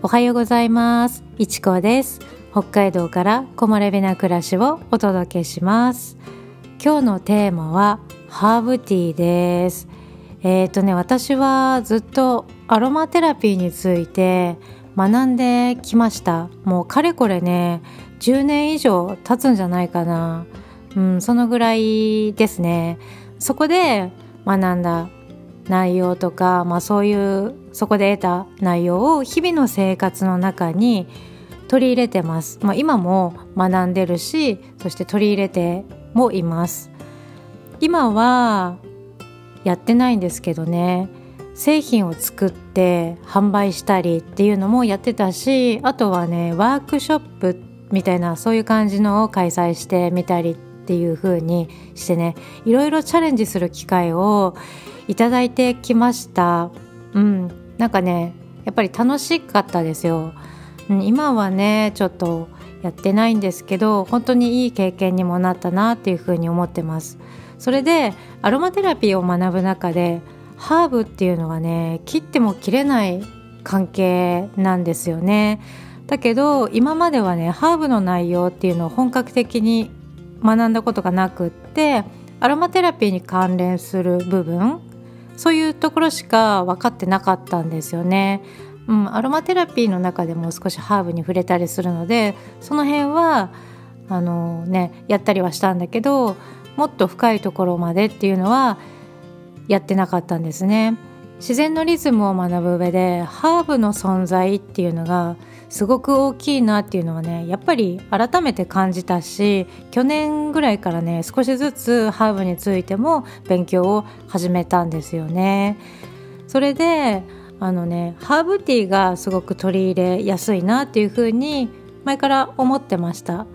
おはようございます。いちこです。北海道から木漏れ日な暮らしをお届けします。今日のテーマはハーブティーです。えっ、ー、とね私はずっとアロマテラピーについて学んできました。もうかれこれね10年以上経つんじゃないかな。うんそのぐらいですね。そこで学んだ内容とか、まあ、そういうそこで得た内容を日々の生活の中に取り入れてます、まあ、今も学んでるしそして取り入れてもいます。今はやってないんですけどね。製品を作って販売したりっていうのもやってたしあとはねワークショップみたいなそういう感じのを開催してみたりっていう風にしてねいろいろチャレンジする機会をいただいてきました。うん。なんかねやっぱり楽しかったですよ、うん、今はねちょっとやってないんですけど本当にいい経験にもなったなっていうふうに思ってます。それでアロマテラピーを学ぶ中でハーブっていうのはね切っても切れない関係なんですよね。だけど今まではねハーブの内容っていうのを本格的に学んだことがなくってアロマテラピーに関連する部分そういうところしか分かってなかったんですよね。うん、アロマテラピーの中でも少しハーブに触れたりするのでその辺はあのねやったりはしたんだけどもっと深いところまでっていうのはやってなかったんですね。自然のリズムを学ぶ上でハーブの存在っていうのがすごく大きいなっていうのはねやっぱり改めて感じたし去年ぐらいからね少しずつハーブについても勉強を始めたんですよね。それであのねハーブティーがすごく取り入れやすいなっていうふうに前から思ってました。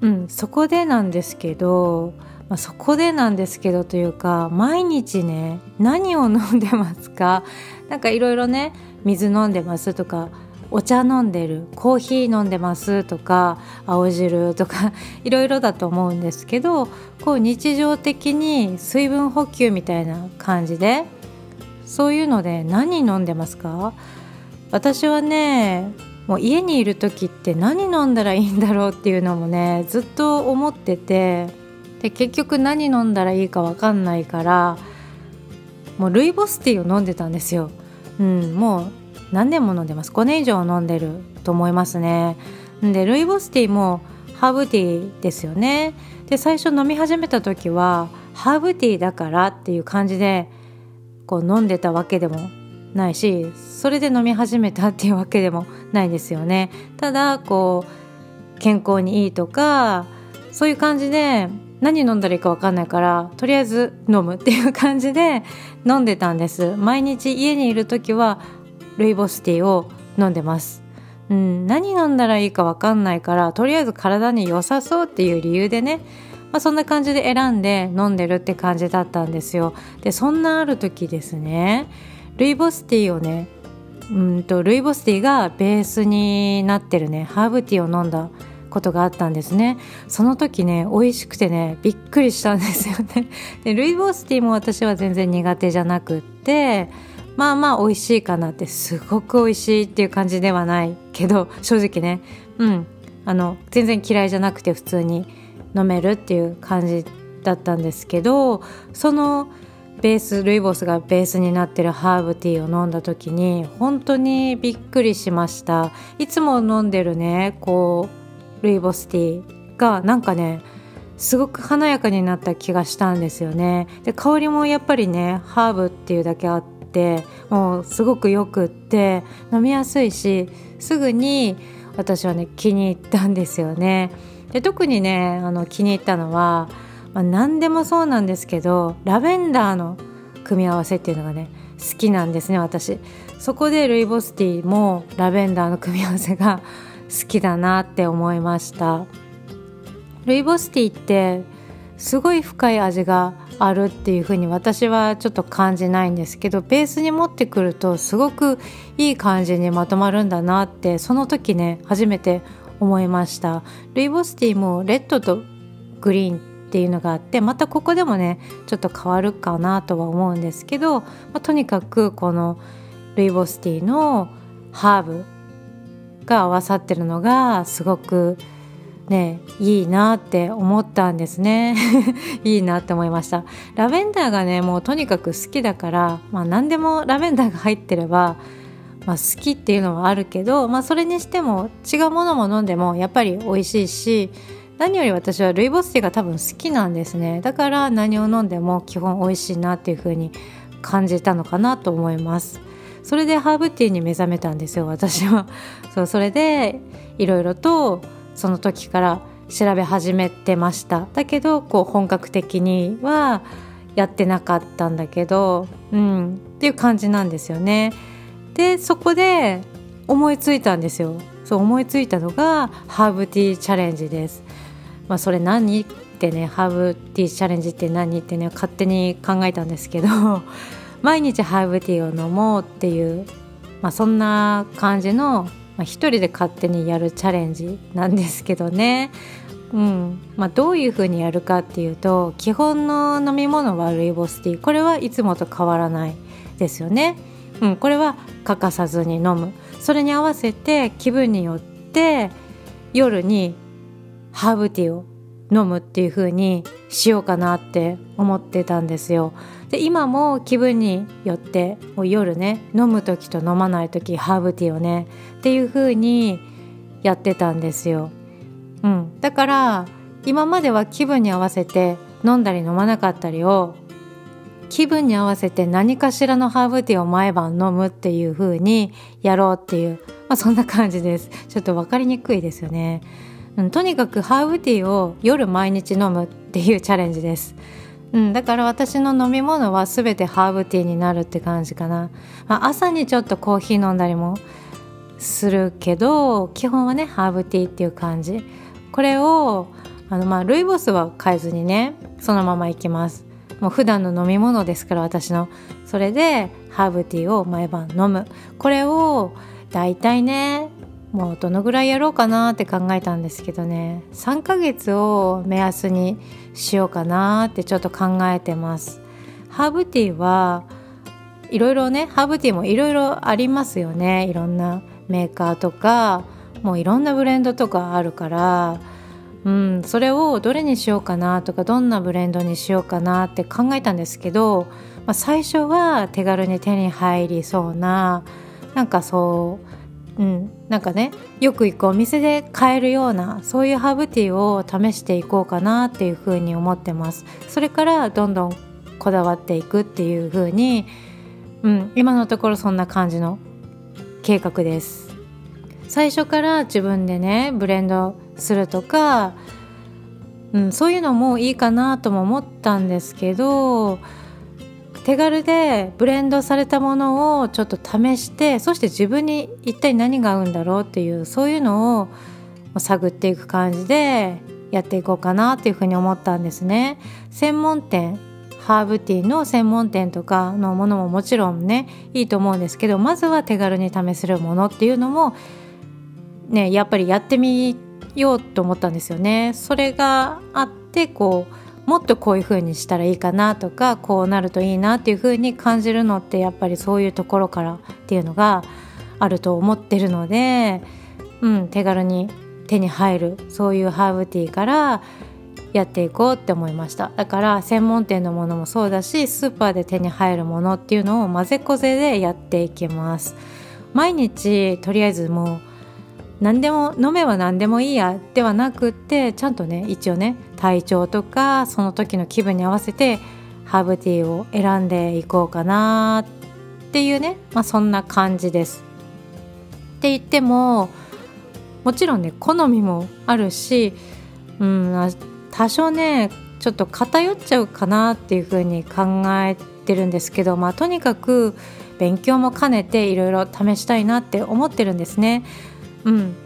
うん、そこでなんですけど、まあ、そこでなんですけどというか毎日ね何を飲んでますか？なんかいろいろね水飲んでますとかお茶飲んでるコーヒー飲んでますとか青汁とか いろいろだと思うんですけどこう日常的に水分補給みたいな感じでそういうので何飲んでますか？私はねもう家にいる時って何飲んだらいいんだろうっていうのもねずっと思っててで結局何飲んだらいいか分かんないからもうルイボスティーを飲んでたんですよ。うん、もう何年も飲んでます。5年以上飲んでると思いますね。でルイボスティーもハーブティーですよね。で最初飲み始めた時はハーブティーだからっていう感じでこう飲んでたわけでもないしそれで飲み始めたっていうわけでもないですよね。ただこう健康にいいとかそういう感じで何飲んだらいいか分かんないからとりあえず飲むっていう感じで飲んでたんです。毎日家にいる時はルイボスティーを飲んでます。うん、何飲んだらいいか分かんないからとりあえず体に良さそうっていう理由でね、まあ、そんな感じで選んで飲んでるって感じだったんですよ。でそんなある時ですねルイボスティーをねうんとルイボスティーがベースになってるねハーブティーを飲んだことがあったんですねその時ね美味しくてねびっくりしたんですよねでルイボスティーも私は全然苦手じゃなくってまあまあ美味しいかなってすごく美味しいっていう感じではないけど正直ねうんあの全然嫌いじゃなくて普通に飲めるっていう感じだったんですけどそのベースルイボスがベースになってるハーブティーを飲んだ時に本当にびっくりしました。いつも飲んでるねこうルイボスティーがなんかねすごく華やかになった気がしたんですよね。で香りもやっぱりねハーブっていうだけあってってもうすごくよくって飲みやすいしすぐに私はね気に入ったんですよね。で特にねあの気に入ったのは、まあ、何でもそうなんですけどラベンダーの組み合わせっていうのがね好きなんですね私。そこでルイボスティーもラベンダーの組み合わせが 好きだなって思いました。ルイボスティーってすごい深い味があるっていう風に私はちょっと感じないんですけどベースに持ってくるとすごくいい感じにまとまるんだなってその時ね初めて思いました。ルイボスティーもレッドとグリーンっていうのがあってまたここでもねちょっと変わるかなとは思うんですけど、まあ、とにかくこのルイボスティーのハーブが合わさってるのがすごくねいいなって思ったんですね。いいなって思いました。ラベンダーがねもうとにかく好きだから、まあ、何でもラベンダーが入ってれば、まあ、好きっていうのはあるけど、まあ、それにしても違うものも飲んでもやっぱり美味しいし何より私はルイボスティーが多分好きなんですね。だから何を飲んでも基本美味しいなっていう風に感じたのかなと思います。それでハーブティーに目覚めたんですよ私は。そうそれでいろいろとその時から調べ始めてました。だけどこう本格的にはやってなかったんだけどうん。っていう感じなんですよね。でそこで思いついたんですよ。そう思いついたのがハーブティーチャレンジです。まあそれ何ってねハーブティーチャレンジって何ってね勝手に考えたんですけど 毎日ハーブティーを飲もうっていう、まあ、そんな感じの、まあ、一人で勝手にやるチャレンジなんですけどね。うんまあ、どういうふうにやるかっていうと基本の飲み物はルイボスティーこれはいつもと変わらないですよね。うん、これは欠かさずに飲むそれに合わせて気分によって夜にハーブティーを飲むっていう風にしようかなって思ってたんですよ。で今も気分によってもう夜ね飲む時と飲まない時ハーブティーをねっていう風にやってたんですよ。うん、だから今までは気分に合わせて飲んだり飲まなかったりを気分に合わせて何かしらのハーブティーを毎晩飲むっていう風にやろうっていう、まあ、そんな感じです。ちょっと分かりにくいですよね、うん、とにかくハーブティーを夜毎日飲むっていうチャレンジです、うん、だから私の飲み物は全てハーブティーになるって感じかな、まあ、朝にちょっとコーヒー飲んだりもするけど基本はねハーブティーっていう感じ。これをあのまあルイボスは変えずにねそのままいきます。もう普段の飲み物ですから私の。それでハーブティーを毎晩飲む。これをだいたいねもうどのぐらいやろうかなって考えたんですけどね。3ヶ月を目安にしようかなってちょっと考えてます。ハーブティーはいろいろねハーブティーもいろいろありますよね。いろんなメーカーとかもういろんなブレンドとかあるから。うん、それをどれにしようかなとかどんなブレンドにしようかなって考えたんですけど、まあ、最初は手軽に手に入りそうななんかそう、うん、なんかねよく行くお店で買えるようなそういうハーブティーを試していこうかなっていうふうに思ってます。それからどんどんこだわっていくっていうふうに、うん、今のところそんな感じの計画です。最初から自分でねブレンドするとか、うん、そういうのもいいかなとも思ったんですけど手軽でブレンドされたものをちょっと試してそして自分に一体何が合うんだろうっていうそういうのを探っていく感じでやっていこうかなっていうふうに思ったんですね。専門店ハーブティーの専門店とかのものももちろんねいいと思うんですけどまずは手軽に試せるものっていうのもねやっぱりやってみようと思ったんですよね。それがあってこうもっとこういう風にしたらいいかなとかこうなるといいなっていう風に感じるのってやっぱりそういうところからっていうのがあると思ってるので、うん、手軽に手に入るそういうハーブティーからやっていこうって思いました。だから専門店のものもそうだしスーパーで手に入るものっていうのを混ぜこぜでやっていきます。毎日とりあえずもう何でも飲めば何でもいいやではなくってちゃんとね一応ね体調とかその時の気分に合わせてハーブティーを選んでいこうかなっていうね、まあ、そんな感じです。って言ってももちろんね好みもあるし、うん、多少ねちょっと偏っちゃうかなっていうふうに考えてるんですけど、まあ、とにかく勉強も兼ねていろいろ試したいなって思ってるんですね。うん、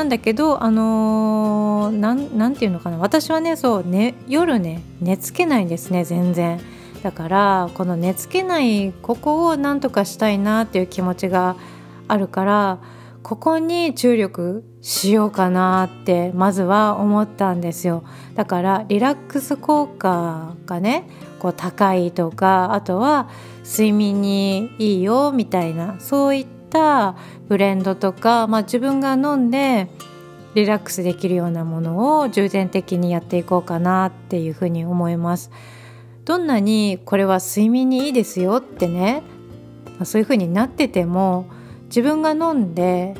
なんだけどあのー、なんなんていうのかな。私はねそうね夜ね寝つけないんですね全然。だからこの寝つけないここをなんとかしたいなっていう気持ちがあるからここに注力しようかなってまずは思ったんですよ。だからリラックス効果がねこう高いとかあとは睡眠にいいよみたいなそういったたブレンドとか、まあ、自分が飲んでリラックスできるようなものを重点的にやっていこうかなっていうふうに思います。どんなにこれは睡眠にいいですよってねそういうふうになってても自分が飲んで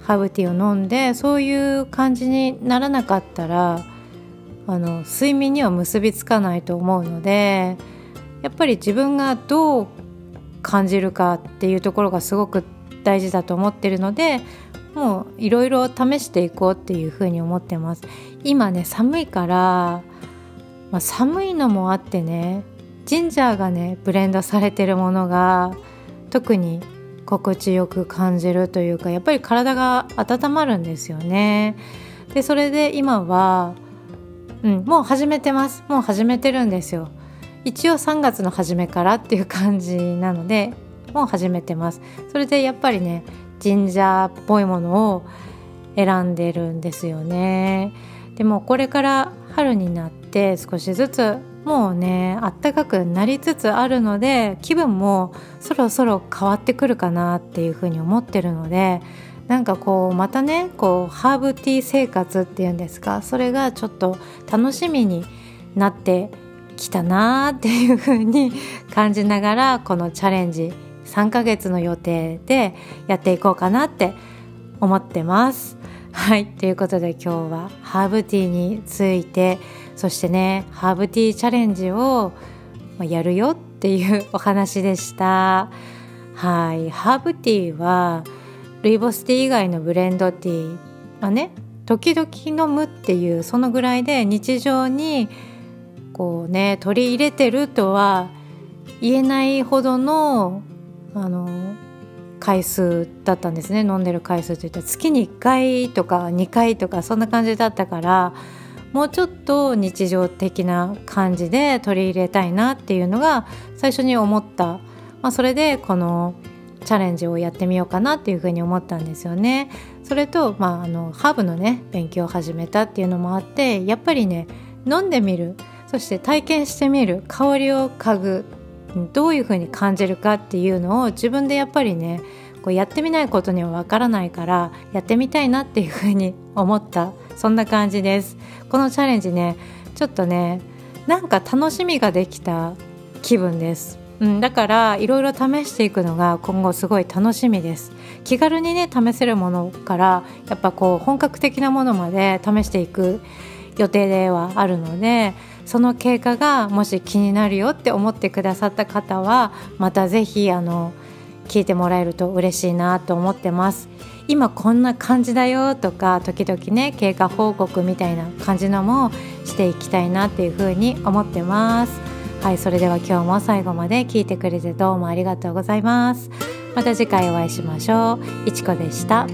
ハーブティーを飲んでそういう感じにならなかったらあの睡眠には結びつかないと思うのでやっぱり自分がどう感じるかっていうところがすごく大事だと思ってるのでもういろいろ試していこうっていうふうに思ってます。今ね寒いから、まあ、寒いのもあってねジンジャーがねブレンドされてるものが特に心地よく感じるというかやっぱり体が温まるんですよね。でそれで今はうんもう始めてます。もう始めてるんですよ。一応3月の初めからっていう感じなのでも始めてます。それでやっぱりねジンジャーっぽいものを選んでるんですよね。でもこれから春になって少しずつもうねあったかくなりつつあるので気分もそろそろ変わってくるかなっていうふうに思ってるのでなんかこうまたねこうハーブティー生活っていうんですかそれがちょっと楽しみになってきたなーっていうふうに感じながらこのチャレンジ3ヶ月の予定でやっていこうかなって思ってます。はいということで今日はハーブティーについてそしてねハーブティーチャレンジをやるよっていうお話でした。はいハーブティーはルイボスティー以外のブレンドティーはね時々飲むっていうそのぐらいで日常にこうね取り入れてるとは言えないほどのあの回数だったんですね。飲んでる回数といったら月に1回とか2回とかそんな感じだったからもうちょっと日常的な感じで取り入れたいなっていうのが最初に思った、まあ、それでこのチャレンジをやってみようかなっていうふうに思ったんですよね。それと、まあ、あのハーブのね勉強を始めたっていうのもあってやっぱりね飲んでみる。そして体験してみる。香りを嗅ぐ。どういうふうに感じるかっていうのを自分でやっぱりねこうやってみないことにはわからないからやってみたいなっていうふうに思った。そんな感じです。このチャレンジねちょっとねなんか楽しみができた気分です、うん、だからいろいろ試していくのが今後すごい楽しみです。気軽にね試せるものからやっぱこう本格的なものまで試していく予定ではあるのでその経過がもし気になるよって思ってくださった方はまた是非あの聞いてもらえると嬉しいなと思ってます。今こんな感じだよとか時々ね経過報告みたいな感じのもしていきたいなっていうふうに思ってます。はいそれでは今日も最後まで聞いてくれてどうもありがとうございます。また次回お会いしましょう。いちこでした。